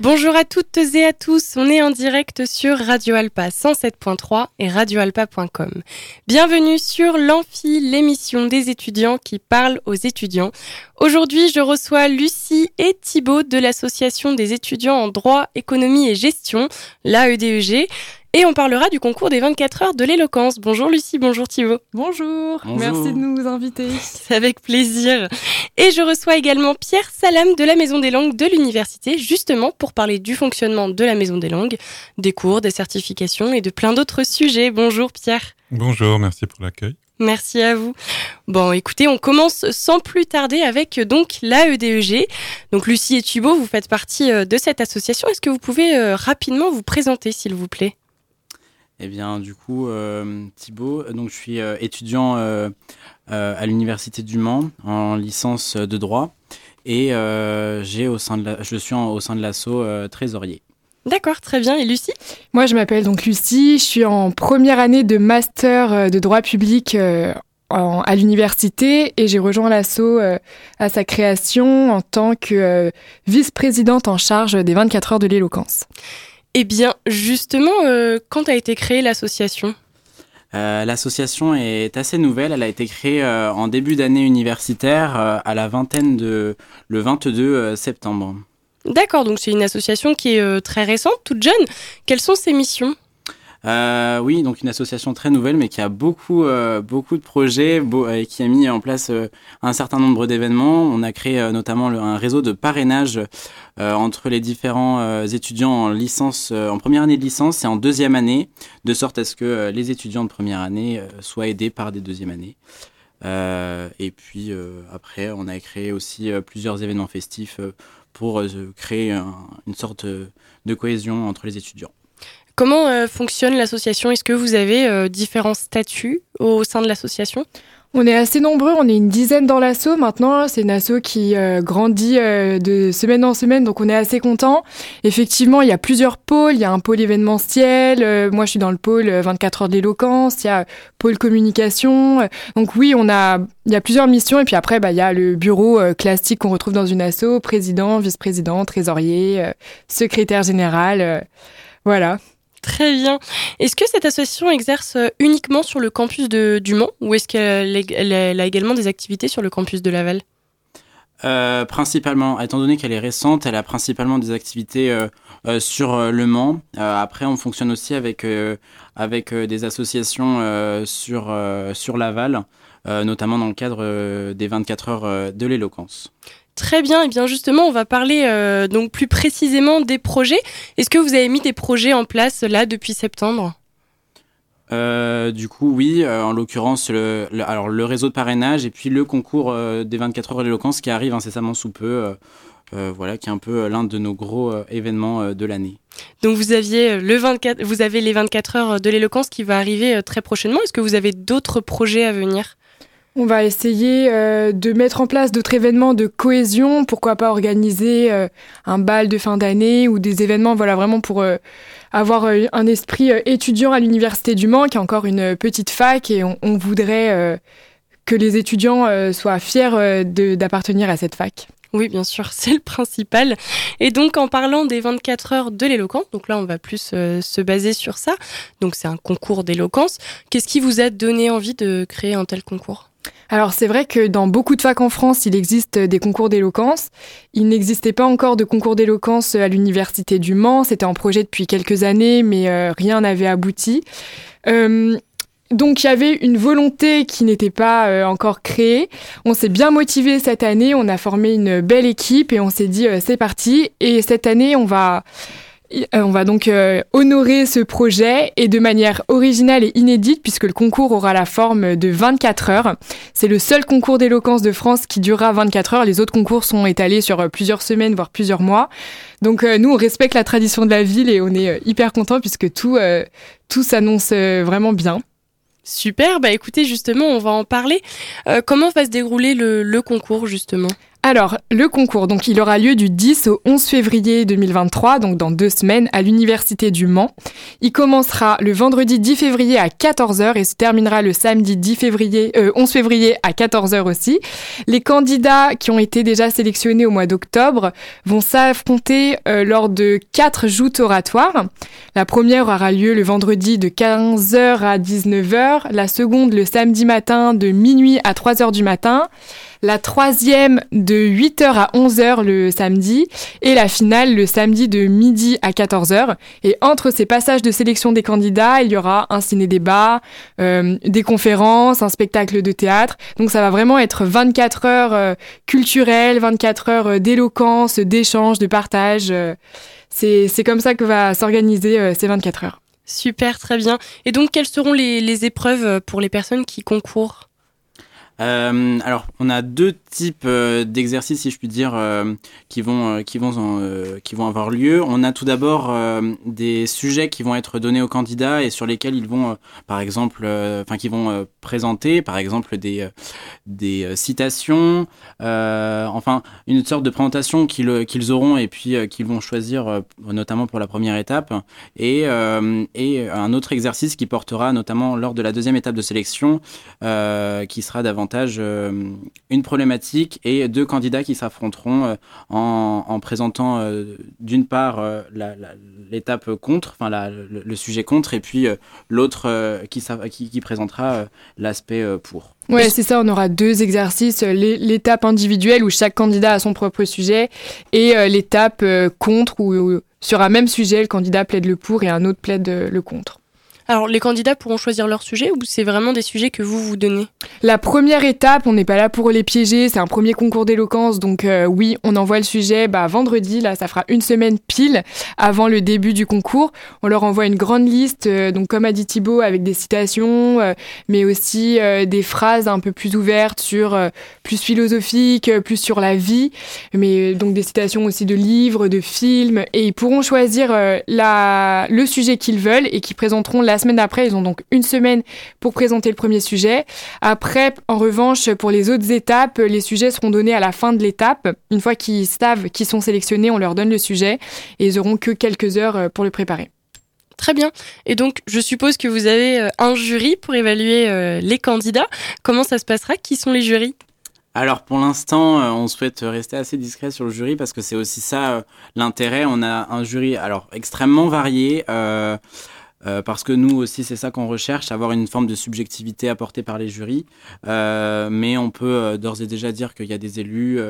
Bonjour à toutes et à tous, on est en direct sur Radio Alpa 107.3 et radioalpa.com. Bienvenue sur l'Amphi, l'émission des étudiants qui parlent aux étudiants. Aujourd'hui, je reçois Lucie et Thibaut de l'association des étudiants en droit, économie et gestion, l'AEDEG. Et on parlera du concours des 24 heures de l'éloquence. Bonjour Lucie, bonjour Thibaut. Bonjour, merci de nous inviter. C'est avec plaisir. Et je reçois également Pierre Salam de la Maison des langues de l'université, justement pour parler du fonctionnement de la Maison des langues, des cours, des certifications et de plein d'autres sujets. Bonjour Pierre. Bonjour, merci pour l'accueil. Merci à vous. Bon, écoutez, on commence sans plus tarder avec donc l'AEDEG. Donc Lucie et Thibaut, vous faites partie euh, de cette association. Est-ce que vous pouvez euh, rapidement vous présenter, s'il vous plaît? Eh bien, du coup, euh, Thibaut, donc je suis euh, étudiant euh, à l'université du Mans en licence de droit et j'ai au sein de je suis au sein de l'asso trésorier. D'accord, très bien. Et Lucie? Moi, je m'appelle donc Lucie. Je suis en première année de master de droit public à l'université et j'ai rejoint l'asso à sa création en tant que vice-présidente en charge des 24 heures de l'éloquence. Eh bien, justement, euh, quand a été créée l'association? Euh, L'association est assez nouvelle. Elle a été créée euh, en début d'année universitaire à la vingtaine de le 22 septembre. D'accord, donc c'est une association qui est très récente, toute jeune. Quelles sont ses missions? Euh, oui, donc une association très nouvelle, mais qui a beaucoup, euh, beaucoup de projets et qui a mis en place euh, un certain nombre d'événements. On a créé notamment un réseau de parrainage entre les différents étudiants en licence, en première année de licence et en deuxième année, de sorte à ce que les étudiants de première année soient aidés par des deuxièmes années. et puis après, on a créé aussi plusieurs événements festifs pour créer une sorte de cohésion entre les étudiants. Comment euh, fonctionne l'association? Est-ce que vous avez euh, différents statuts au sein de l'association? On est assez nombreux, on est une dizaine dans l'asso maintenant. C'est une asso qui euh, grandit de semaine en semaine, donc on est assez content. Effectivement, il y a plusieurs pôles. Il y a un pôle événementiel. moi, je suis dans le pôle 24 heures d'éloquence. Il y a pôle communication. donc oui, on a, il y a plusieurs missions. Et puis après, bah, il y a le bureau classique qu'on retrouve dans une asso président, vice-président, trésorier, secrétaire général. voilà. Très bien. Est-ce que cette association exerce euh, uniquement sur le campus de, du Mans ou est-ce qu'elle a également des activités sur le campus de Laval? Euh, principalement, étant donné qu'elle est récente, elle a principalement des activités euh, sur Le Mans. après, on fonctionne aussi avec, avec des associations sur, sur Laval, notamment dans le cadre des 24 heures de l'éloquence. Très bien, et bien justement, on va parler euh, donc plus précisément des projets. Est-ce que vous avez mis des projets en place là depuis septembre? Euh, du coup, oui, euh, en l'occurrence, le, alors, le réseau de parrainage et puis le concours des 24 heures d'éloquence qui arrive incessamment sous peu, voilà, qui est un peu l'un de nos gros événements de l'année. Donc vous aviez le 24, vous avez les 24 heures de l'éloquence qui va arriver très prochainement. Est-ce que vous avez d'autres projets à venir? On va essayer euh, de mettre en place d'autres événements de cohésion. Pourquoi pas organiser euh, un bal de fin d'année ou des événements, voilà, vraiment pour euh, avoir un esprit étudiant à l'université du Mans, qui est encore une petite fac, et on, voudrait que les étudiants soient fiers d'appartenir à cette fac. Oui, bien sûr, c'est le principal. Et donc, en parlant des 24 heures de l'éloquence, donc là, on va plus se baser sur ça. Donc, c'est un concours d'éloquence. Qu'est-ce qui vous a donné envie de créer un tel concours? Alors c'est vrai que dans beaucoup de facs en France, il existe des concours d'éloquence. Il n'existait pas encore de concours d'éloquence à l'université du Mans. C'était en projet depuis quelques années, mais euh, rien n'avait abouti. Euh, donc il y avait une volonté qui n'était pas euh, encore créée. On s'est bien motivé cette année, on a formé une belle équipe et on s'est dit c'est parti. Et cette année, on va on va donc euh, honorer ce projet et de manière originale et inédite puisque le concours aura la forme de 24 heures. C'est le seul concours d'éloquence de France qui durera 24 heures. Les autres concours sont étalés sur euh, plusieurs semaines, voire plusieurs mois. Donc nous, on respecte la tradition de la ville et on est hyper content puisque tout, tout s'annonce vraiment bien. Super, bah écoutez, justement, on va en parler. comment va se dérouler le concours, justement? Alors, le concours, donc il aura lieu du 10 au 11 février 2023, donc dans deux semaines, à l'Université du Mans. Il commencera le vendredi 10 février à 14h et se terminera le samedi 10 février, 11 euh, février à 14h aussi. Les candidats qui ont été déjà sélectionnés au mois d'octobre vont s'affronter euh, lors de quatre joutes oratoires. La première aura lieu le vendredi de 15h à 19h, la seconde le samedi matin de minuit à 3h du matin la troisième de 8h à 11h le samedi et la finale le samedi de midi à 14h. Et entre ces passages de sélection des candidats, il y aura un ciné-débat, euh, des conférences, un spectacle de théâtre. Donc ça va vraiment être 24 heures euh, culturelles, 24 heures euh, d'éloquence, d'échange, de partage. c'est comme ça que va s'organiser ces 24 heures. Super, très bien. Et donc, quelles seront les épreuves pour les personnes qui concourent? Euh, alors, on a deux types euh, d'exercices, si je puis dire, euh, qui vont qui vont qui vont avoir lieu. On a tout d'abord des sujets qui vont être donnés aux candidats et sur lesquels ils vont, par exemple, enfin, qui vont présenter, par exemple, des des citations, enfin, une sorte de présentation qu'ils qu'ils auront et puis qu'ils vont choisir, notamment pour la première étape, et et un autre exercice qui portera notamment lors de la deuxième étape de sélection, qui sera davantage euh, une problématique et deux candidats qui s'affronteront euh, en, présentant euh, d'une part l'étape contre, enfin le, sujet contre, et puis l'autre qui, présentera l'aspect pour. Ouais, c'est ça. On aura deux exercices l'étape individuelle où chaque candidat a son propre sujet et l'étape contre où sur un même sujet, le candidat plaide le pour et un autre plaide le contre. Alors, les candidats pourront choisir leur sujet ou c'est vraiment des sujets que vous vous donnez? La première étape, on n'est pas là pour les piéger, c'est un premier concours d'éloquence, donc euh, oui, on envoie le sujet bah, vendredi, là, ça fera une semaine pile avant le début du concours. On leur envoie une grande liste, euh, donc comme a dit Thibault, avec des citations, euh, mais aussi des phrases un peu plus ouvertes sur, plus philosophiques, plus sur la vie, mais donc des citations aussi de livres, de films, et ils pourront choisir la, le sujet qu'ils veulent et qui présenteront la semaine d'après, ils ont donc une semaine pour présenter le premier sujet. Après, en revanche, pour les autres étapes, les sujets seront donnés à la fin de l'étape. Une fois qu'ils savent qu'ils sont sélectionnés, on leur donne le sujet et ils auront que quelques heures euh, pour le préparer. Très bien. Et donc, je suppose que vous avez euh, un jury pour évaluer euh, les candidats. Comment ça se passera? Qui sont les jurys? Alors pour l'instant, on souhaite rester assez discret sur le jury parce que c'est aussi ça l'intérêt. On a un jury alors extrêmement varié. Euh, parce que nous aussi, c'est ça qu'on recherche, avoir une forme de subjectivité apportée par les jurys. Euh, mais on peut euh, d'ores et déjà dire qu'il y a des élus,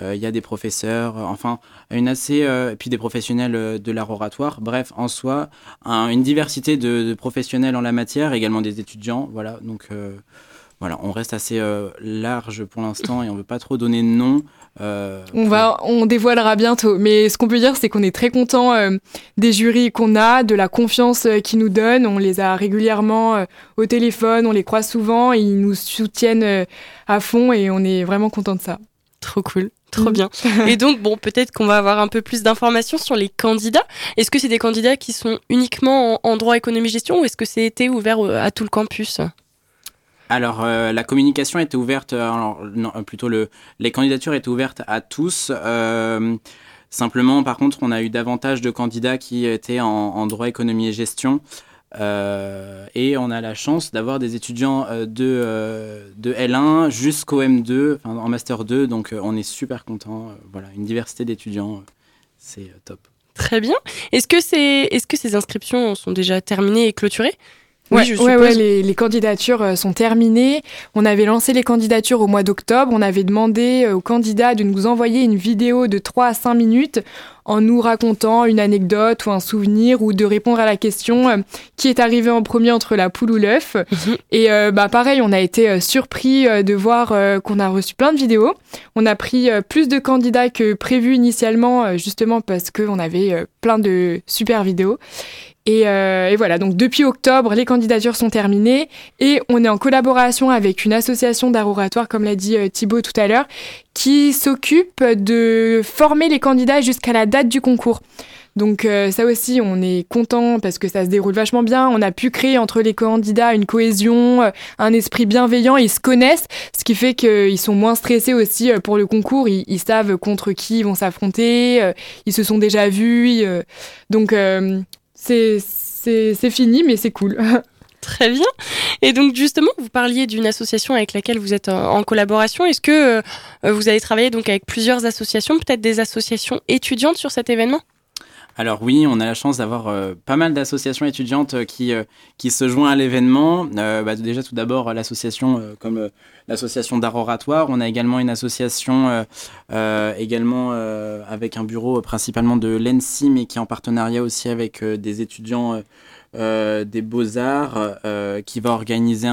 il y a des professeurs, enfin, une assez, puis des professionnels de l'art oratoire. Bref, en soi, une diversité de, de, professionnels en la matière, également des étudiants. Voilà, donc voilà, on reste assez large pour l'instant et on veut pas trop donner de nom. Euh, on va, on dévoilera bientôt. Mais ce qu'on peut dire, c'est qu'on est très content euh, des jurys qu'on a, de la confiance euh, qu'ils nous donnent. On les a régulièrement au téléphone, on les croise souvent, et ils nous soutiennent à fond et on est vraiment content de ça. Trop cool. Trop mm. bien. Et donc, bon, peut-être qu'on va avoir un peu plus d'informations sur les candidats. Est-ce que c'est des candidats qui sont uniquement en, en droit économie gestion ou est-ce que c'était ouvert à tout le campus? Alors, euh, la communication était ouverte, euh, euh, plutôt le, les candidatures étaient ouvertes à tous. simplement, par contre, on a eu davantage de candidats qui étaient en, droit, économie et gestion. et on a la chance d'avoir des étudiants de, de L1 jusqu'au M2, en Master 2, donc on est super content. voilà, une diversité d'étudiants, c'est top. Très bien. C'est, est-ce que ces inscriptions sont déjà terminées et clôturées? Oui, ouais, les, les, candidatures euh, sont terminées. On avait lancé les candidatures au mois d'octobre. On avait demandé euh, aux candidats de nous envoyer une vidéo de 3 à 5 minutes en nous racontant une anecdote ou un souvenir ou de répondre à la question euh, qui est arrivé en premier entre la poule ou l'œuf. Mhm. Et bah pareil, on a été surpris de voir qu'on a reçu plein de vidéos. On a pris plus de candidats que prévu initialement, justement parce qu'on avait plein de super vidéos. Euh, et, voilà, donc depuis octobre, les candidatures sont terminées et on est en collaboration avec une association d'art oratoire, comme l'a dit euh, Thibaut tout à l'heure, qui s'occupe de former les candidats jusqu'à la date du concours. Donc euh, ça aussi, on est content parce que ça se déroule vachement bien. On a pu créer entre les candidats une cohésion, euh, un esprit bienveillant. Ils se connaissent, ce qui fait qu'ils sont moins stressés aussi euh, pour le concours. Ils, savent contre qui ils vont s'affronter. ils se sont déjà vus. donc c'est fini, mais c'est cool. Très bien. Et donc justement, vous parliez d'une association avec laquelle vous êtes en, collaboration. Est-ce que vous avez travaillé donc avec plusieurs associations, peut-être des associations étudiantes sur cet événement? Alors oui, on a la chance d'avoir euh, pas mal d'associations étudiantes euh, qui, euh, qui se joignent à l'événement. Bah, déjà tout d'abord l'association comme l'association d'art oratoire. On a également une association également avec un bureau principalement de l'ENSI mais qui est en partenariat aussi avec des étudiants des beaux-arts qui va organiser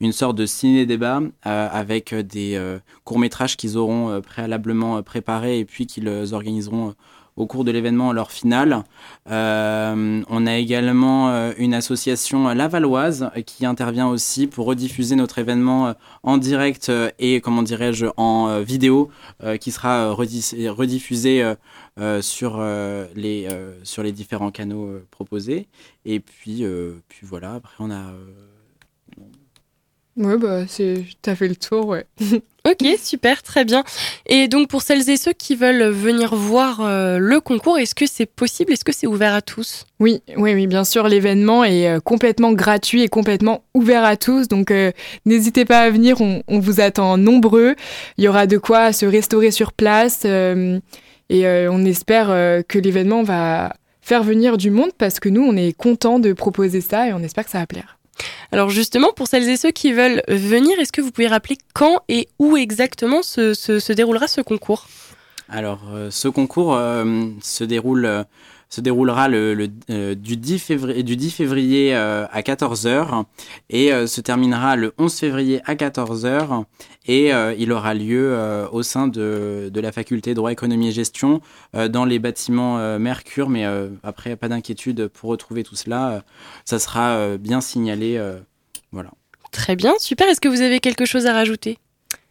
une sorte de ciné-débat avec des courts-métrages qu'ils auront préalablement préparés et puis qu'ils organiseront au cours de l'événement leur finale. Euh, on a également euh, une association lavalloise qui intervient aussi pour rediffuser notre événement euh, en direct et, comment dirais-je, en vidéo qui sera rediffusé sur, les, différents canaux proposés. Et puis, voilà, après on a Ouais, bah, t'as fait le tour, ouais. ok, super, très bien. Et donc, pour celles et ceux qui veulent venir voir euh, le concours, est-ce que c'est possible? Est-ce que c'est ouvert à tous? Oui, oui, oui, bien sûr. L'événement est euh, complètement gratuit et complètement ouvert à tous. Donc, euh, n'hésitez pas à venir. On, on, vous attend nombreux. Il y aura de quoi se restaurer sur place. et on espère que l'événement va faire venir du monde parce que nous, on est content de proposer ça et on espère que ça va plaire. Alors justement, pour celles et ceux qui veulent venir, est-ce que vous pouvez rappeler quand et où exactement se, déroulera ce concours? Alors, euh, ce concours euh, se déroule euh, se déroulera le, euh, du 10 février, du 10 février euh, à 14h et euh, se terminera le 11 février à 14h et il aura lieu au sein de, de, la faculté droit, économie et gestion dans les bâtiments Mercure. Mais après, pas d'inquiétude pour retrouver tout cela. ça sera bien signalé. voilà. Très bien, super. Est-ce que vous avez quelque chose à rajouter?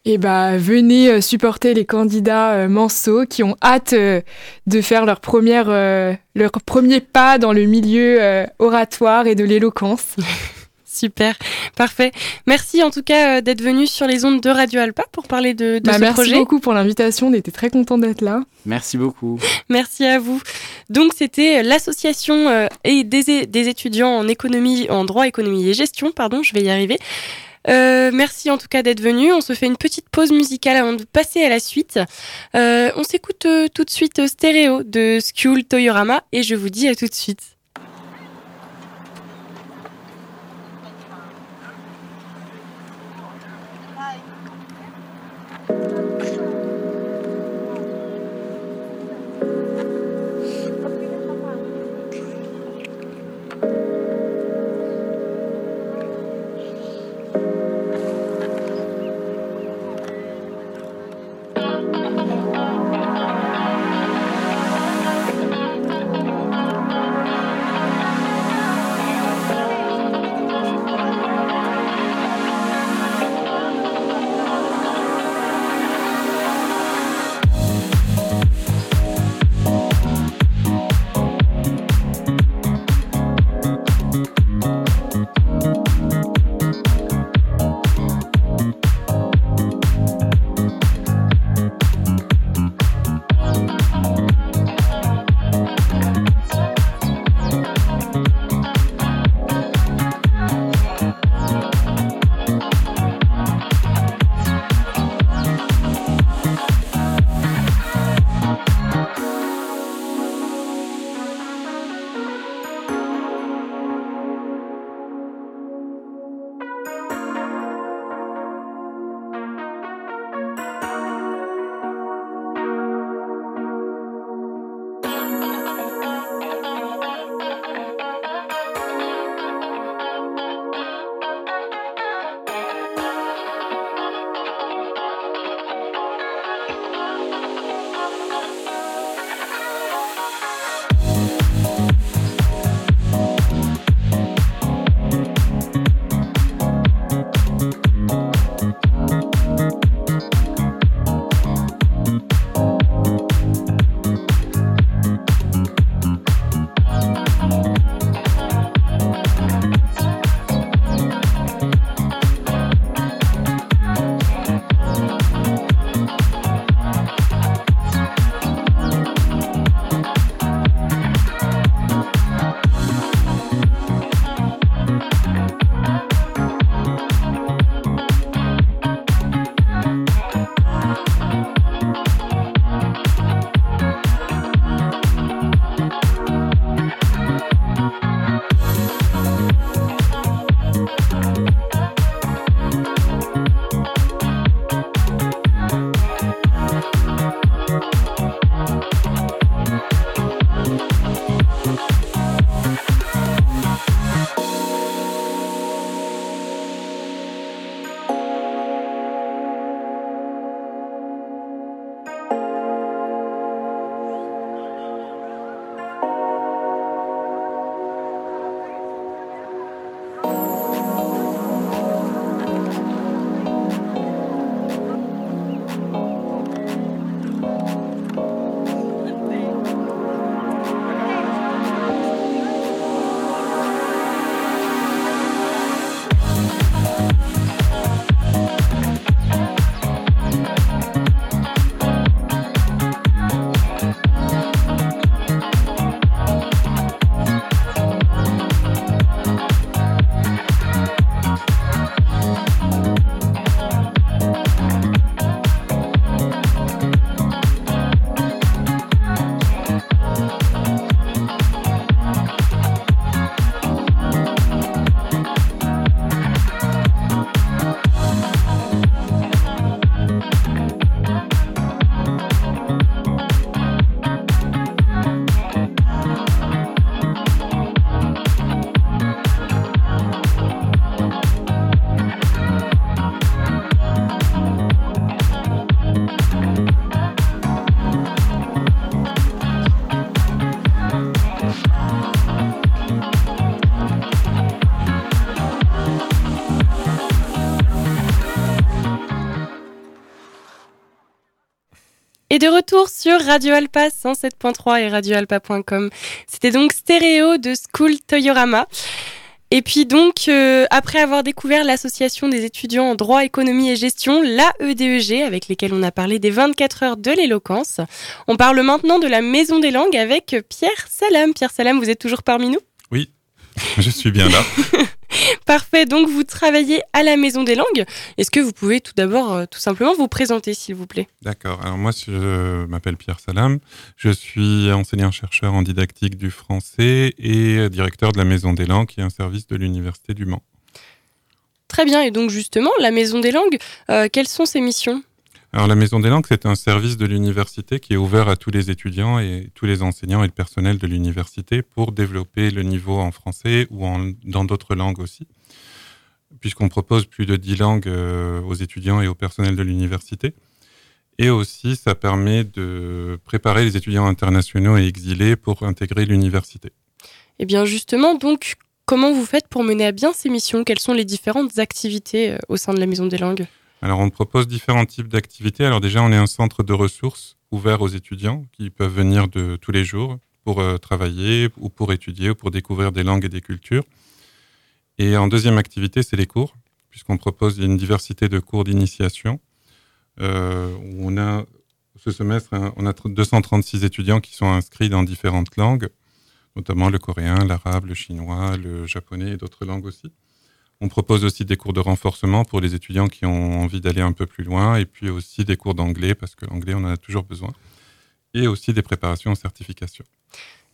Eh bah, venez euh, supporter les candidats euh, Manceau qui ont hâte euh, de faire leur, première, leur premier pas dans le milieu oratoire et de l'éloquence. Super, parfait. Merci en tout cas d'être venu sur les ondes de Radio Alpa pour parler de, bah, ce merci projet. Merci beaucoup pour l'invitation, on était très content d'être là. Merci beaucoup. Merci à vous. Donc c'était l'association et des, des étudiants en économie, en droit, économie et gestion, pardon, je vais y arriver. Euh, merci en tout cas d'être venu. On se fait une petite pause musicale avant de passer à la suite. Euh, on s'écoute euh, tout de suite stéréo de Skull Toyorama et je vous dis à tout de suite. Et de retour sur Radio Alpa 107.3 et radioalpa.com. C'était donc stéréo de School Toyorama. Et puis donc, euh, après avoir découvert l'association des étudiants en droit, économie et gestion, la EDEG, avec lesquels on a parlé des 24 heures de l'éloquence, on parle maintenant de la Maison des langues avec Pierre Salam. Pierre Salam, vous êtes toujours parmi nous? Oui, je suis bien là. Parfait, donc vous travaillez à la Maison des Langues. Est-ce que vous pouvez tout d'abord, euh, tout simplement, vous présenter, s'il vous plaît? D'accord, alors moi je m'appelle Pierre Salam, je suis enseignant-chercheur en didactique du français et directeur de la Maison des Langues, qui est un service de l'Université du Mans. Très bien, et donc justement, la Maison des Langues, euh, quelles sont ses missions? Alors la Maison des Langues, c'est un service de l'université qui est ouvert à tous les étudiants et tous les enseignants et le personnel de l'université pour développer le niveau en français ou dans d'autres langues aussi, puisqu'on propose plus de 10 langues euh, aux étudiants et au personnel de l'université. Et aussi, ça permet de préparer les étudiants internationaux et exilés pour intégrer l'université. Eh bien justement, donc, comment vous faites pour mener à bien ces missions? Quelles sont les différentes activités euh, au sein de la Maison des Langues? Alors, on propose différents types d'activités. Alors déjà, on est un centre de ressources ouvert aux étudiants qui peuvent venir de tous les jours pour euh, travailler ou pour étudier ou pour découvrir des langues et des cultures. Et en deuxième activité, c'est les cours, puisqu'on propose une diversité de cours d'initiation. Euh, on a ce semestre, on a 236 étudiants qui sont inscrits dans différentes langues, notamment le coréen, l'arabe, le chinois, le japonais et d'autres langues aussi. On propose aussi des cours de renforcement pour les étudiants qui ont envie d'aller un peu plus loin, et puis aussi des cours d'anglais, parce que l'anglais, on en a toujours besoin, et aussi des préparations en certification.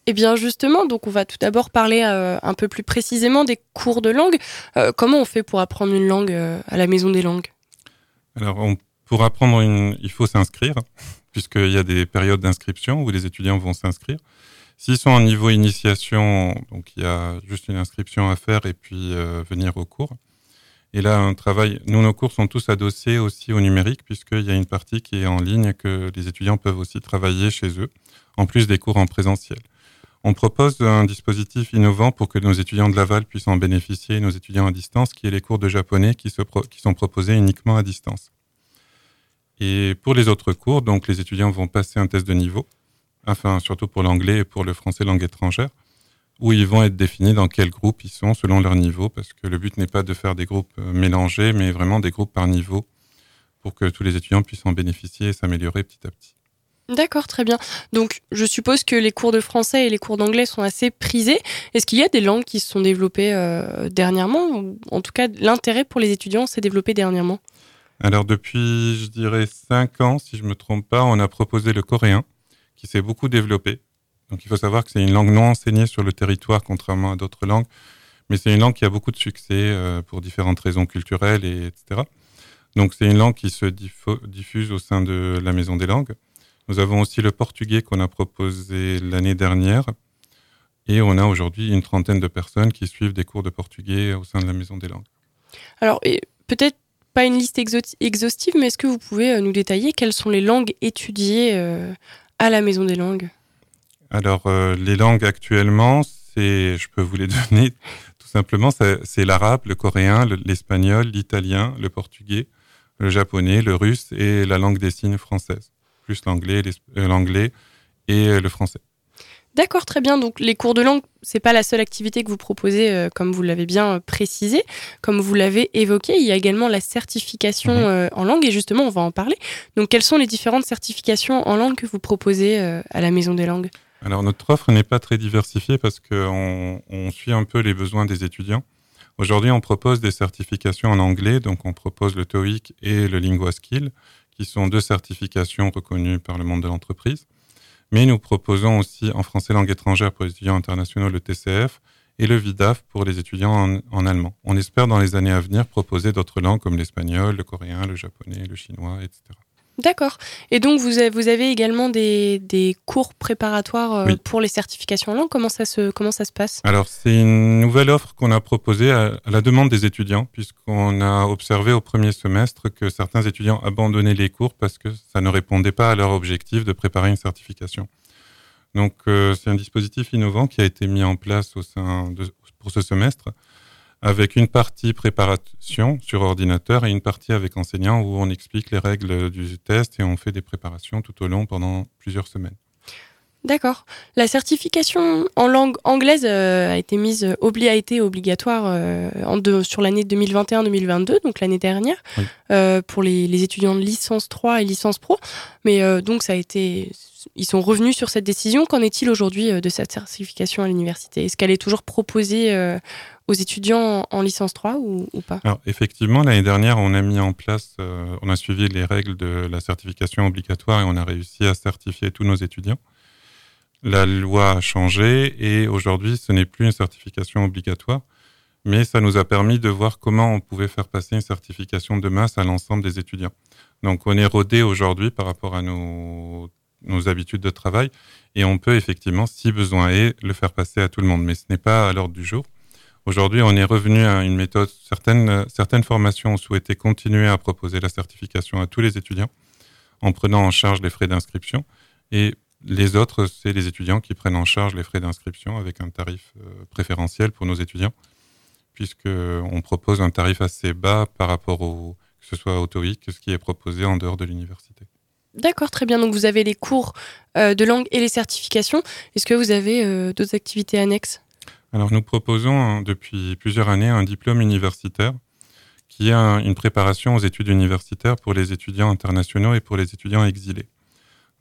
Eh bien justement, donc on va tout d'abord parler euh, un peu plus précisément des cours de langue. Euh, comment on fait pour apprendre une langue euh, à la Maison des langues? Alors pour apprendre une, il faut s'inscrire, puisqu'il y a des périodes d'inscription où les étudiants vont s'inscrire. S'ils sont en niveau initiation, donc il y a juste une inscription à faire et puis euh, venir au cours. Et là, un travail. Nous, nos cours sont tous adossés aussi au numérique, puisqu'il y a une partie qui est en ligne que les étudiants peuvent aussi travailler chez eux, en plus des cours en présentiel. On propose un dispositif innovant pour que nos étudiants de Laval puissent en bénéficier, nos étudiants à distance, qui est les cours de japonais qui, qui sont proposés uniquement à distance. Et pour les autres cours, donc les étudiants vont passer un test de niveau enfin surtout pour l'anglais et pour le français langue étrangère, où ils vont être définis dans quel groupe ils sont selon leur niveau, parce que le but n'est pas de faire des groupes euh, mélangés, mais vraiment des groupes par niveau, pour que tous les étudiants puissent en bénéficier et s'améliorer petit à petit. D'accord, très bien. Donc, je suppose que les cours de français et les cours d'anglais sont assez prisés. Est-ce qu'il y a des langues qui se sont développées euh, dernièrement En tout cas, l'intérêt pour les étudiants s'est développé dernièrement? Alors, depuis, je dirais, cinq ans, si je ne me trompe pas, on a proposé le coréen, qui s'est beaucoup développé. Donc il faut savoir que c'est une langue non enseignée sur le territoire, contrairement à d'autres langues, mais c'est une langue qui a beaucoup de succès euh, pour différentes raisons culturelles, et, etc. Donc c'est une langue qui se diffuse au sein de la Maison des langues. Nous avons aussi le portugais qu'on a proposé l'année dernière, et on a aujourd'hui une trentaine de personnes qui suivent des cours de portugais au sein de la Maison des langues. Alors peut-être pas une liste exhaustive, mais est-ce que vous pouvez euh, nous détailler quelles sont les langues étudiées euh, à la Maison des langues Alors, euh, les langues actuellement, c'est, je peux vous les donner tout simplement, c'est l'arabe, le coréen, l'espagnol, l'italien, le portugais, le japonais, le russe et la langue des signes française, plus l'anglais, euh, et euh, le français. D'accord, très bien. Donc les cours de langue, c'est pas la seule activité que vous proposez, comme vous l'avez bien précisé, comme vous l'avez évoqué. Il y a également la certification mhm. en langue, et justement, on va en parler. Donc, quelles sont les différentes certifications en langue que vous proposez à la Maison des langues? Alors, notre offre n'est pas très diversifiée parce qu'on on suit un peu les besoins des étudiants. Aujourd'hui, on propose des certifications en anglais, donc on propose le TOEIC et le LinguaSkill, qui sont deux certifications reconnues par le monde de l'entreprise. Mais nous proposons aussi en français langue étrangère pour les étudiants internationaux le TCF et le VIDAF pour les étudiants en, allemand. On espère dans les années à venir proposer d'autres langues comme l'espagnol, le coréen, le japonais, le chinois, etc. D'accord. Et donc, vous avez, vous avez également des, des cours préparatoires euh, pour les certifications en langue. Comment ça se, comment ça se passe? Alors, c'est une nouvelle offre qu'on a proposée à, la demande des étudiants, puisqu'on a observé au premier semestre que certains étudiants abandonnaient les cours parce que ça ne répondait pas à leur objectif de préparer une certification. Donc, euh, c'est un dispositif innovant qui a été mis en place au sein de, pour ce semestre avec une partie préparation sur ordinateur et une partie avec enseignant où on explique les règles du test et on fait des préparations tout au long pendant plusieurs semaines. D'accord. La certification en langue anglaise euh, a été mise, a été obligatoire euh, sur l'année 2021-2022, donc l'année dernière, euh, pour les, les, étudiants de licence 3 et licence pro. Mais donc ça a été, ils sont revenus sur cette décision. Qu'en est-il aujourd'hui de cette certification à l'université? Est-ce qu'elle est toujours proposée aux étudiants en, licence 3 ou, pas? Effectivement, l'année dernière, on a mis en place, on a suivi les règles de la certification obligatoire et on a réussi à certifier tous nos étudiants la loi a changé et aujourd'hui, ce n'est plus une certification obligatoire, mais ça nous a permis de voir comment on pouvait faire passer une certification de masse à l'ensemble des étudiants. Donc, on est rodé aujourd'hui par rapport à nos, habitudes de travail et on peut effectivement, si besoin est, le faire passer à tout le monde, mais ce n'est pas à l'ordre du jour. Aujourd'hui, on est revenu à une méthode. Certaines, formations ont souhaité continuer à proposer la certification à tous les étudiants en prenant en charge les frais d'inscription. Et les autres, c'est les étudiants qui prennent en charge les frais d'inscription avec un tarif euh, préférentiel pour nos étudiants, puisqu'on propose un tarif assez bas par rapport au, que ce soit au TOEIC, ce qui est proposé en dehors de l'université. D'accord, très bien. Donc vous avez les cours euh, de langue et les certifications. Est-ce que vous avez euh, d'autres activités annexes? Alors nous proposons hein, depuis plusieurs années un diplôme universitaire qui est une préparation aux études universitaires pour les étudiants internationaux et pour les étudiants exilés.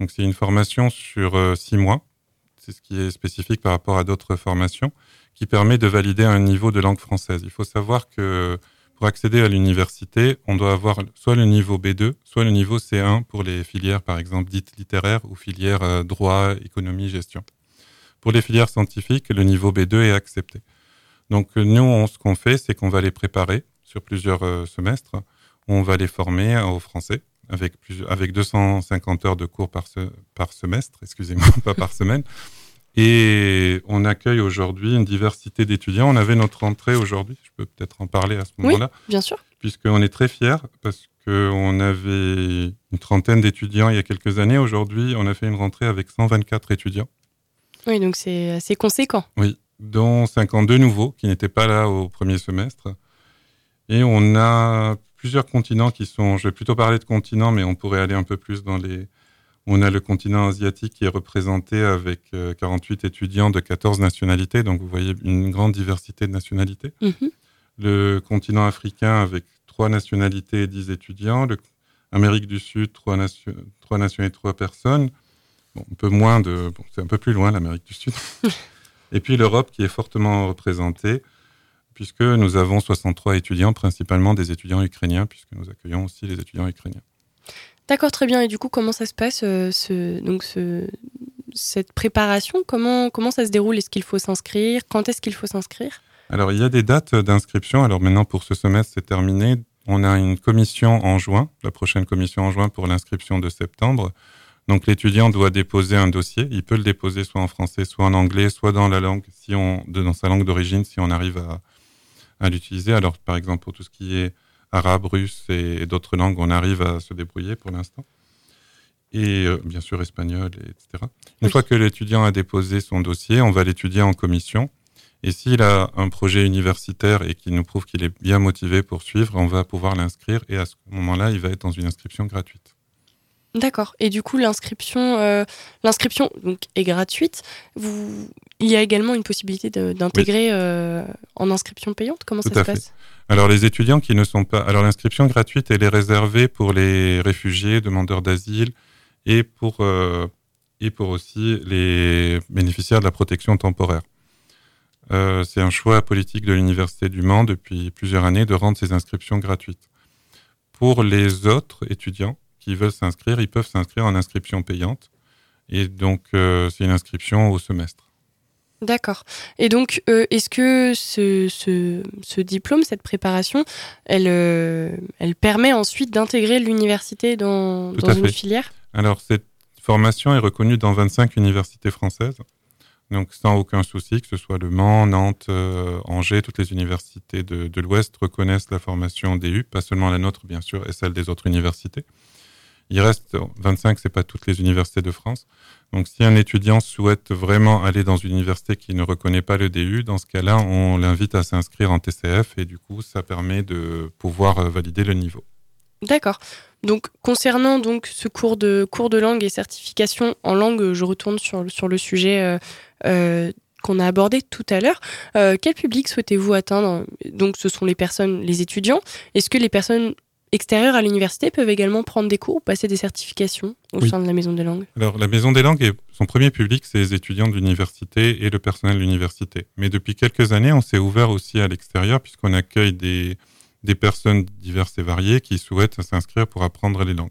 Donc c'est une formation sur euh, six mois. C'est ce qui est spécifique par rapport à d'autres formations, qui permet de valider un niveau de langue française. Il faut savoir que pour accéder à l'université, on doit avoir soit le niveau B2, soit le niveau C1 pour les filières, par exemple, dites littéraires ou filières euh, droit, économie, gestion. Pour les filières scientifiques, le niveau B2 est accepté. Donc nous, ce qu'on fait, c'est qu'on va les préparer sur plusieurs euh, semestres. On va les former au français avec, plus, avec 250 heures de cours par, par semestre, excusez-moi, pas par semaine. Et on accueille aujourd'hui une diversité d'étudiants. On avait notre entrée aujourd'hui, je peux peut-être en parler à ce moment-là. Oui, bien sûr. Puisqu'on est très fiers, parce qu'on avait une trentaine d'étudiants il y a quelques années. Aujourd'hui, on a fait une rentrée avec 124 étudiants. Oui, donc c'est assez conséquent. Oui, dont 52 nouveaux qui n'étaient pas là au premier semestre. Et on a plusieurs continents qui sont, je vais plutôt parler de continents, mais on pourrait aller un peu plus dans les... On a le continent asiatique qui est représenté avec 48 euh, étudiants de 14 nationalités, donc vous voyez une grande diversité de nationalités. Mhm. Le continent africain avec trois nationalités et 10 étudiants. L'Amérique du Sud, trois, nations, trois nations et trois personnes. Bon, un peu moins de... c'est un peu plus loin l'Amérique du Sud. et puis l'Europe qui est fortement représentée puisque nous avons 63 étudiants, principalement des étudiants ukrainiens, puisque nous accueillons aussi les étudiants ukrainiens. D'accord, très bien. Et du coup, comment ça se passe, euh, ce, donc ce, cette préparation? Comment, comment ça se déroule? Est-ce qu'il faut s'inscrire? Quand est-ce qu'il faut s'inscrire? Alors, il y a des dates d'inscription. Alors maintenant, pour ce semestre, c'est terminé. On a une commission en juin, la prochaine commission en juin pour l'inscription de septembre. Donc l'étudiant doit déposer un dossier. Il peut le déposer soit en français, soit en anglais, soit dans la langue, si on, dans sa langue d'origine, si on arrive à, à l'utiliser. Alors, par exemple, pour tout ce qui est arabe, russe et, d'autres langues, on arrive à se débrouiller pour l'instant. Et euh, bien sûr, espagnol, etc. Une fois que l'étudiant a déposé son dossier, on va l'étudier en commission. Et s'il a un projet universitaire et qu'il nous prouve qu'il est bien motivé pour suivre, on va pouvoir l'inscrire et à ce moment-là, il va être dans une inscription gratuite. D'accord. Et du coup, l'inscription, euh, l'inscription donc est gratuite. Vous, il y a également une possibilité d'intégrer euh, en inscription payante. Comment ça se passe? Alors les étudiants qui ne sont pas, alors l'inscription gratuite, elle est réservée pour les réfugiés, demandeurs d'asile et pour euh, et pour aussi les bénéficiaires de la protection temporaire. C'est un choix politique de l'université du Mans depuis plusieurs années de rendre ces inscriptions gratuites. Pour les autres étudiants qui veulent s'inscrire, ils peuvent s'inscrire en inscription payante. Et donc, euh, c'est une inscription au semestre. D'accord. Et donc, euh, est-ce que ce, ce, diplôme, cette préparation, elle, euh, elle permet ensuite d'intégrer l'université dans, dans une filière? Alors, cette formation est reconnue dans 25 universités françaises. Donc, sans aucun souci, que ce soit Le Mans, Nantes, Angers, toutes les universités de, de l'Ouest reconnaissent la formation DU, pas seulement la nôtre, bien sûr, et celle des autres universités. Il reste 25, c'est pas toutes les universités de France. Donc, si un étudiant souhaite vraiment aller dans une université qui ne reconnaît pas le DU, dans ce cas-là, on l'invite à s'inscrire en TCF et du coup, ça permet de pouvoir euh, valider le niveau. D'accord. Donc, concernant donc ce cours de cours de langue et certification en langue, je retourne sur, le sujet euh, euh, qu'on a abordé tout à l'heure. quel public souhaitez-vous atteindre? Donc, ce sont les personnes, les étudiants. Est-ce que les personnes extérieures à l'université peuvent également prendre des cours ou passer des certifications au sein de la Maison des langues Alors, la Maison des langues, son premier public, c'est les étudiants de l'université et le personnel de l'université. Mais depuis quelques années, on s'est ouvert aussi à l'extérieur puisqu'on accueille des, des personnes diverses et variées qui souhaitent s'inscrire pour apprendre les langues.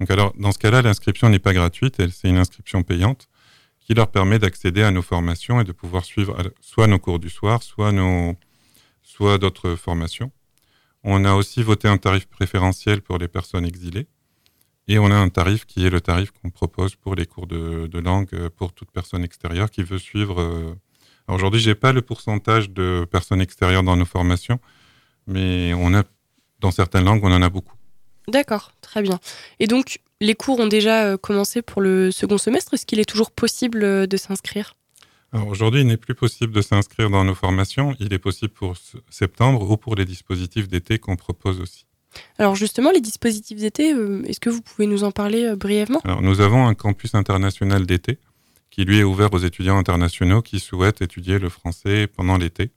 Donc, alors, dans ce cas-là, l'inscription n'est pas gratuite, c'est une inscription payante qui leur permet d'accéder à nos formations et de pouvoir suivre soit nos cours du soir, soit, nos, soit d'autres formations. On a aussi voté un tarif préférentiel pour les personnes exilées. Et on a un tarif qui est le tarif qu'on propose pour les cours de, langue euh, pour toute personne extérieure qui veut suivre. Euh, aujourd'hui, j'ai pas le pourcentage de personnes extérieures dans nos formations, mais on a dans certaines langues, on en a beaucoup. D'accord, très bien. Et donc, les cours ont déjà euh, commencé pour le second semestre. Est-ce qu'il est toujours possible de s'inscrire? Aujourd'hui, il n'est plus possible de s'inscrire dans nos formations. Il est possible pour septembre ou pour les dispositifs d'été qu'on propose aussi. Alors justement, les dispositifs d'été, euh, est-ce que vous pouvez nous en parler euh, brièvement? Alors, Nous avons un campus international d'été qui lui est ouvert aux étudiants internationaux qui souhaitent étudier le français pendant l'été.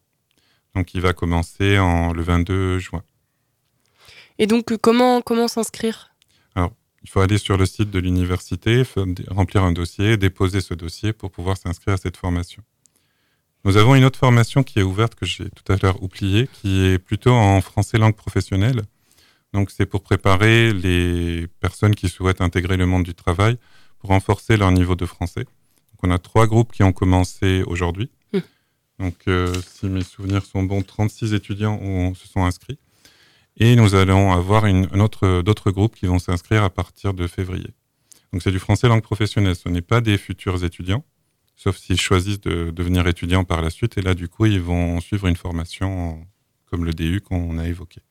Donc il va commencer en, le 22 juin. Et donc euh, comment, comment s'inscrire? Il faut aller sur le site de l'université, remplir un dossier, déposer ce dossier pour pouvoir s'inscrire à cette formation. Nous avons une autre formation qui est ouverte que j'ai tout à l'heure oubliée, qui est plutôt en français langue professionnelle. Donc c'est pour préparer les personnes qui souhaitent intégrer le monde du travail pour renforcer leur niveau de français. Donc, on a trois groupes qui ont commencé aujourd'hui. Mmh. Donc euh, si mes souvenirs sont bons, 36 étudiants ont, se sont inscrits. Et nous allons avoir une, autre, d'autres groupes qui vont s'inscrire à partir de février. Donc c'est du français langue professionnelle. Ce n'est pas des futurs étudiants, sauf s'ils choisissent de devenir étudiants par la suite. Et là, du coup, ils vont suivre une formation comme le DU qu'on a évoqué.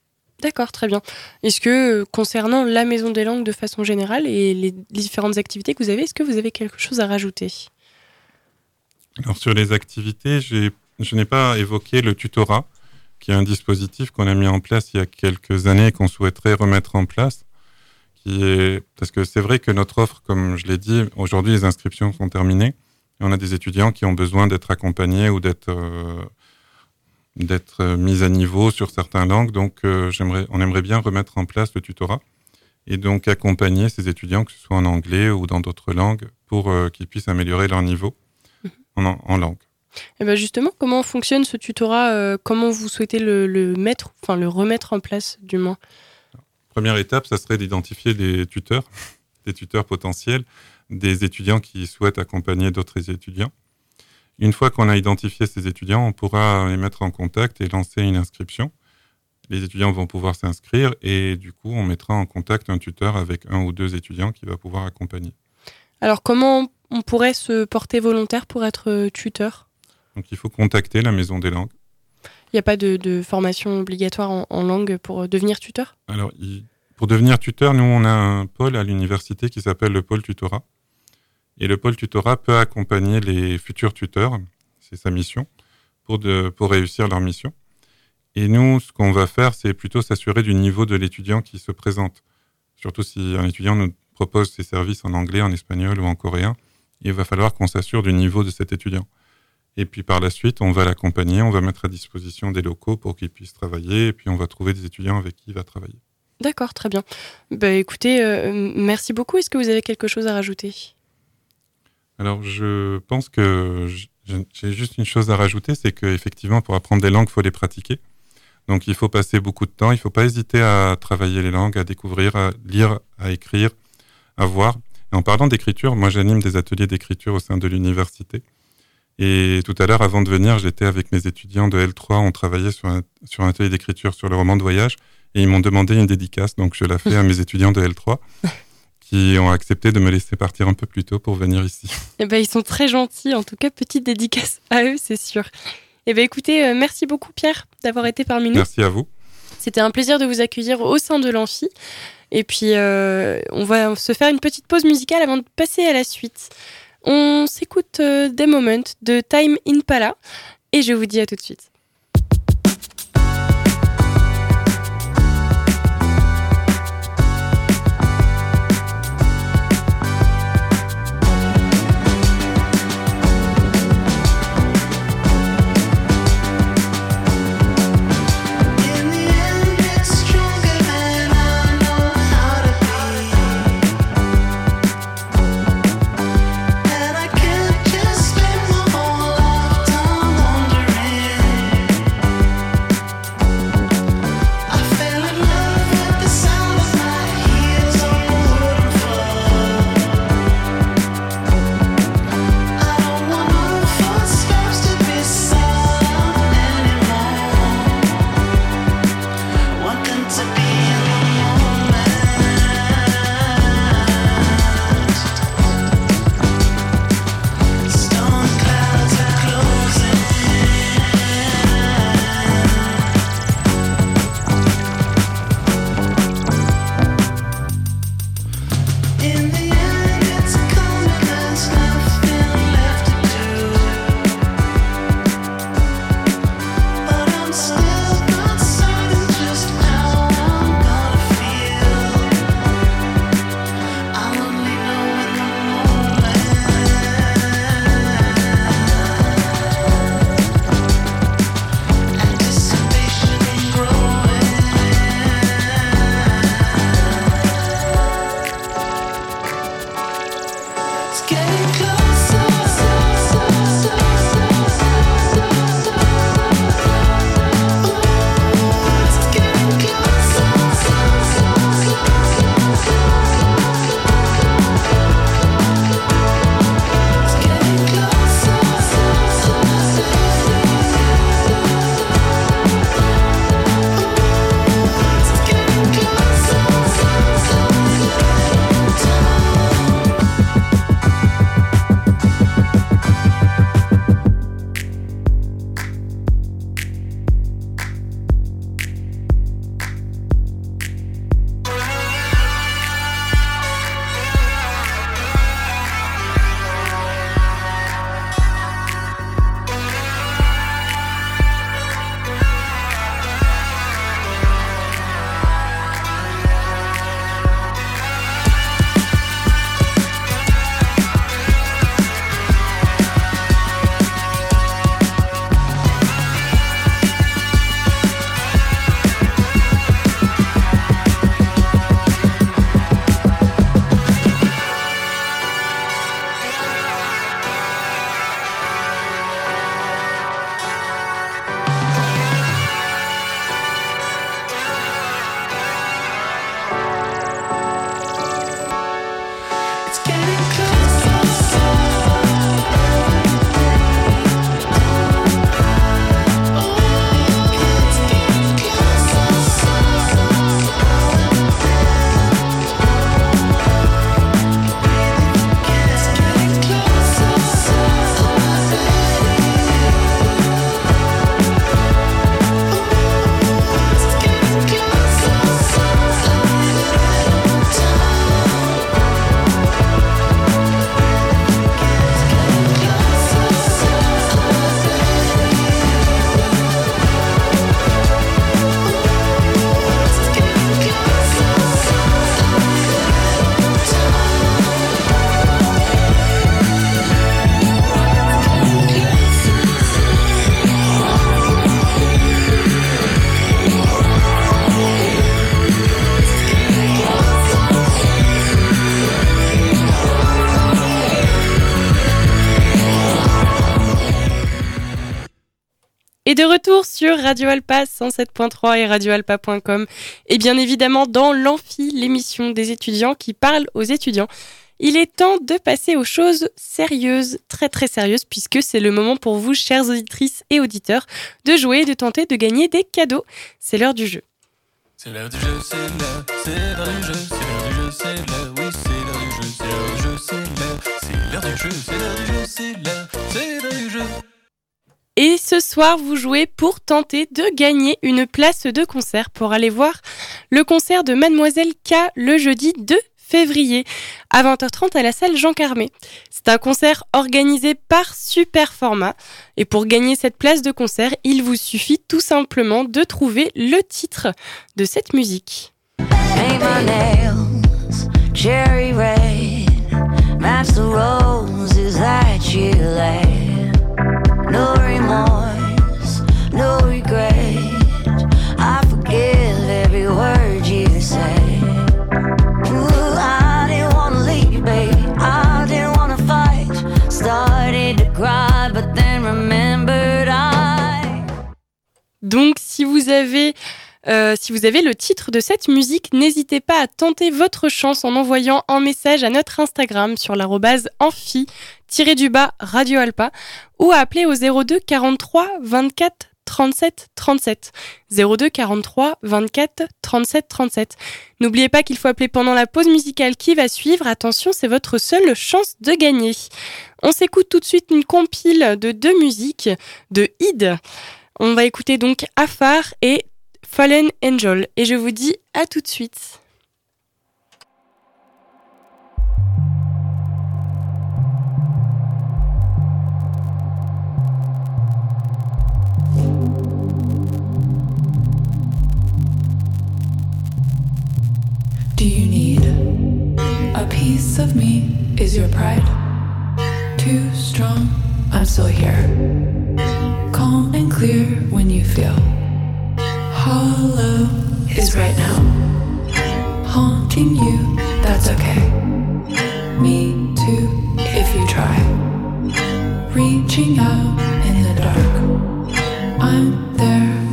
D'accord, très bien. Est-ce que concernant la Maison des langues de façon générale et les différentes activités que vous avez, est-ce que vous avez quelque chose à rajouter? Alors sur les activités, je n'ai pas évoqué le tutorat qui est un dispositif qu'on a mis en place il y a quelques années et qu'on souhaiterait remettre en place. Qui est... Parce que c'est vrai que notre offre, comme je l'ai dit, aujourd'hui les inscriptions sont terminées. Et on a des étudiants qui ont besoin d'être accompagnés ou d'être euh, d'être mis à niveau sur certaines langues. Donc, euh, j'aimerais, on aimerait bien remettre en place le tutorat et donc accompagner ces étudiants, que ce soit en anglais ou dans d'autres langues, pour euh, qu'ils puissent améliorer leur niveau en, en langue. Et eh ben justement, comment fonctionne ce tutorat euh, Comment vous souhaitez le, mettre, enfin le remettre en place, du moins? Première étape, ça serait d'identifier des tuteurs, des tuteurs potentiels, des étudiants qui souhaitent accompagner d'autres étudiants. Une fois qu'on a identifié ces étudiants, on pourra les mettre en contact et lancer une inscription. Les étudiants vont pouvoir s'inscrire et du coup, on mettra en contact un tuteur avec un ou deux étudiants qui va pouvoir accompagner. Alors, comment on pourrait se porter volontaire pour être euh, tuteur? Donc il faut contacter la Maison des langues. Il n'y a pas de, formation obligatoire en, langue pour devenir tuteur? Alors, pour devenir tuteur, nous, on a un pôle à l'université qui s'appelle le pôle tutorat. Et le pôle tutorat peut accompagner les futurs tuteurs, c'est sa mission, pour, de, pour réussir leur mission. Et nous, ce qu'on va faire, c'est plutôt s'assurer du niveau de l'étudiant qui se présente. Surtout si un étudiant nous propose ses services en anglais, en espagnol ou en coréen, il va falloir qu'on s'assure du niveau de cet étudiant. Et puis par la suite, on va l'accompagner, on va mettre à disposition des locaux pour qu'il puisse travailler, et puis on va trouver des étudiants avec qui il va travailler. D'accord, très bien. Bah, écoutez, euh, merci beaucoup. Est-ce que vous avez quelque chose à rajouter? Alors, je pense que j'ai juste une chose à rajouter, c'est qu'effectivement, pour apprendre des langues, il faut les pratiquer. Donc, il faut passer beaucoup de temps. Il ne faut pas hésiter à travailler les langues, à découvrir, à lire, à écrire, à voir. Et en parlant d'écriture, moi, j'anime des ateliers d'écriture au sein de l'université. Et tout à l'heure, avant de venir, j'étais avec mes étudiants de L3, on travaillait sur un, sur un atelier d'écriture sur le roman de voyage, et ils m'ont demandé une dédicace, donc je l'ai fait à mes étudiants de L3, qui ont accepté de me laisser partir un peu plus tôt pour venir ici. Eh ben, ils sont très gentils, en tout cas, petite dédicace à eux, c'est sûr. Eh ben, écoutez, euh, merci beaucoup Pierre d'avoir été parmi nous. Merci à vous. C'était un plaisir de vous accueillir au sein de l'Amphi. Et puis, on va se faire une petite pause musicale avant de passer à la suite. On s'écoute des moments de Time in Pala et je vous dis à tout de suite. Radio Alpa 107.3 et radioalpa.com et bien évidemment dans l'Amphi, l'émission des étudiants qui parlent aux étudiants. Il est temps de passer aux choses sérieuses, très très sérieuses, puisque c'est le moment pour vous, chères auditrices et auditeurs, de jouer et de tenter de gagner des cadeaux. C'est l'heure du jeu. Et ce soir, vous jouez pour tenter de gagner une place de concert pour aller voir le concert de Mademoiselle K le jeudi 2 février à 20h30 à la salle Jean Carmé. C'est un concert organisé par Superformat et pour gagner cette place de concert, il vous suffit tout simplement de trouver le titre de cette musique. Remorse, no regret. I forgive every word you say. Ooh, I didn't wanna leave, babe. I didn't wanna fight. Started to cry, but then remembered I. Donc si vous avez euh, si vous avez le titre de cette musique, n'hésitez pas à tenter votre chance en envoyant un message à notre Instagram sur l'arrobase amphi-du-bas Radio Alpa ou à appeler au 02 43 24 37 37. 02 43 24 37 37. N'oubliez pas qu'il faut appeler pendant la pause musicale qui va suivre. Attention, c'est votre seule chance de gagner. On s'écoute tout de suite une compile de deux musiques de Id. On va écouter donc Afar et Fallen Angel. Et je vous dis à tout de suite. Do you need a piece of me? Is your pride too strong? I'm still here. Calm and clear when you feel hollow is right now. Haunting you, that's okay. Me too, if you try. Reaching out in the dark, I'm there.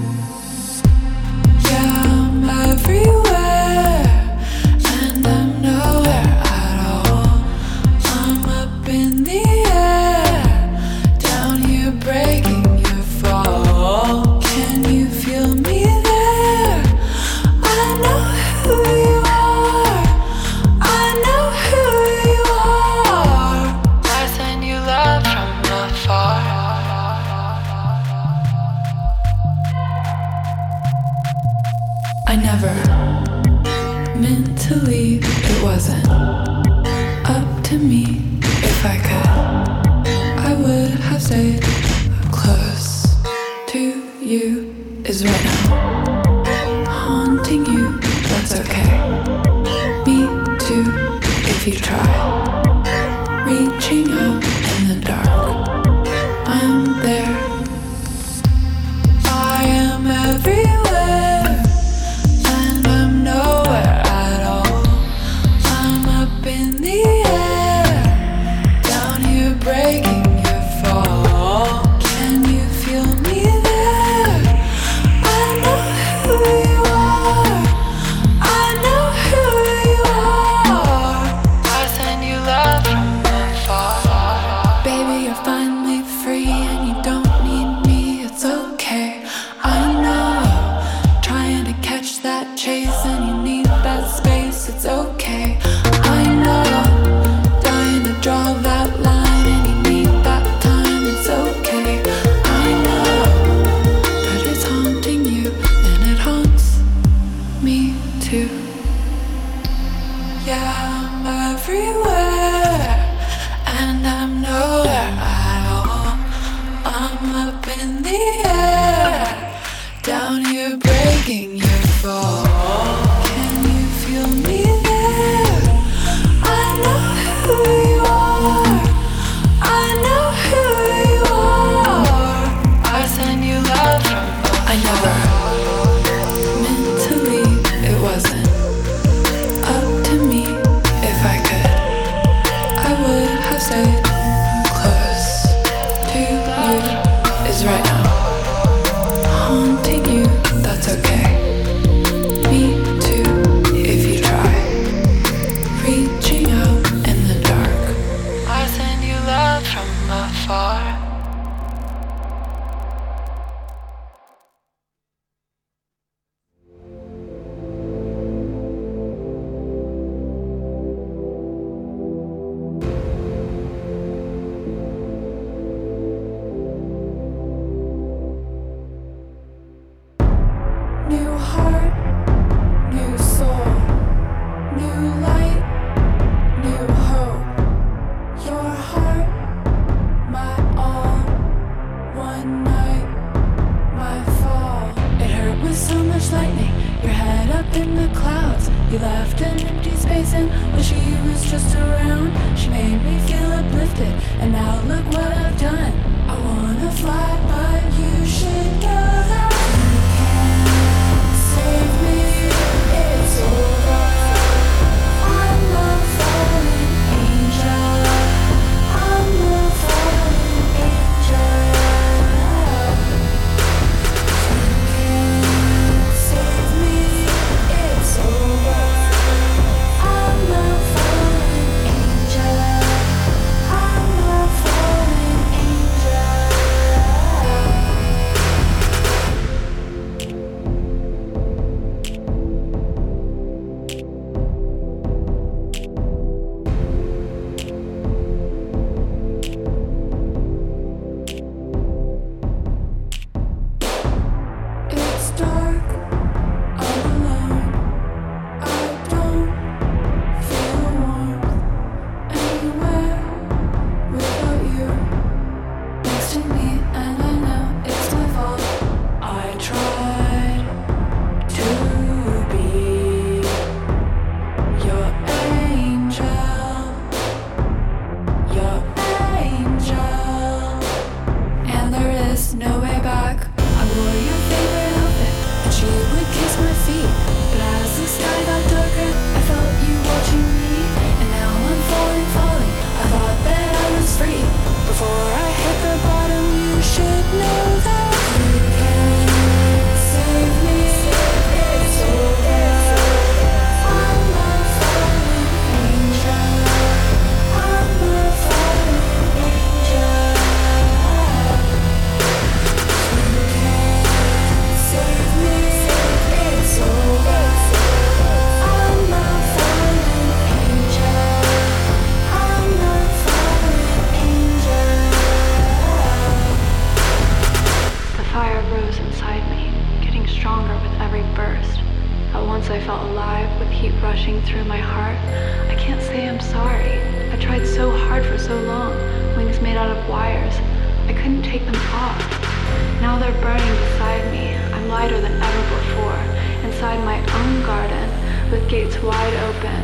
They're burning beside me. I'm lighter than ever before. Inside my own garden, with gates wide open.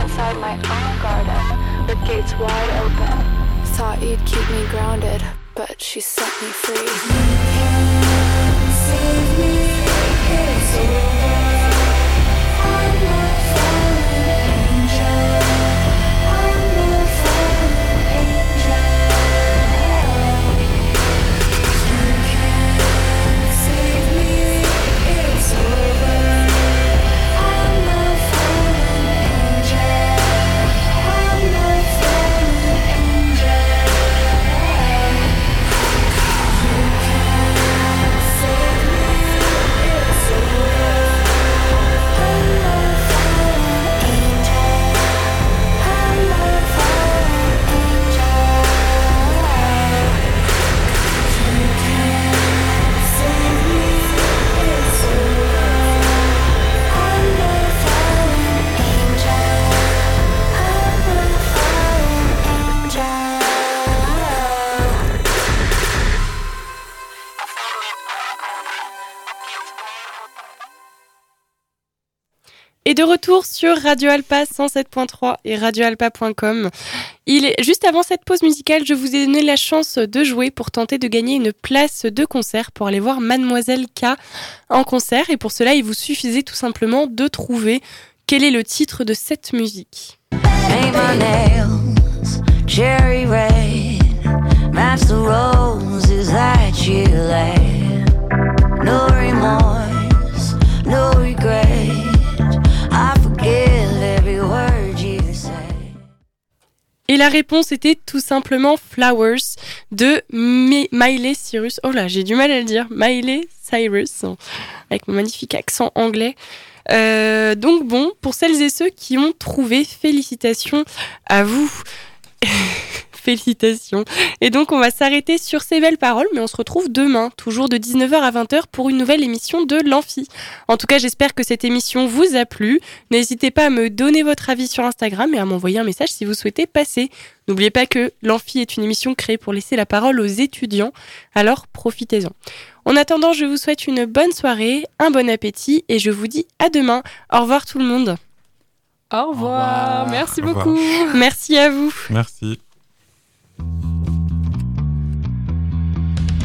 Inside my own garden, with gates wide open. Thought you'd keep me grounded, but she set me free. Save me, it's over. De retour sur Radio Alpa 107.3 et radioalpa.com. Il est juste avant cette pause musicale, je vous ai donné la chance de jouer pour tenter de gagner une place de concert pour aller voir Mademoiselle K en concert. Et pour cela, il vous suffisait tout simplement de trouver quel est le titre de cette musique. Et la réponse était tout simplement Flowers de Mi- Miley Cyrus. Oh là, j'ai du mal à le dire. Miley Cyrus, avec mon magnifique accent anglais. Euh, donc bon, pour celles et ceux qui ont trouvé, félicitations à vous. Félicitations. Et donc, on va s'arrêter sur ces belles paroles, mais on se retrouve demain, toujours de 19h à 20h, pour une nouvelle émission de l'Amphi. En tout cas, j'espère que cette émission vous a plu. N'hésitez pas à me donner votre avis sur Instagram et à m'envoyer un message si vous souhaitez passer. N'oubliez pas que l'Amphi est une émission créée pour laisser la parole aux étudiants, alors profitez-en. En attendant, je vous souhaite une bonne soirée, un bon appétit et je vous dis à demain. Au revoir tout le monde. Au revoir. revoir. Merci Au revoir. beaucoup. Merci à vous. Merci.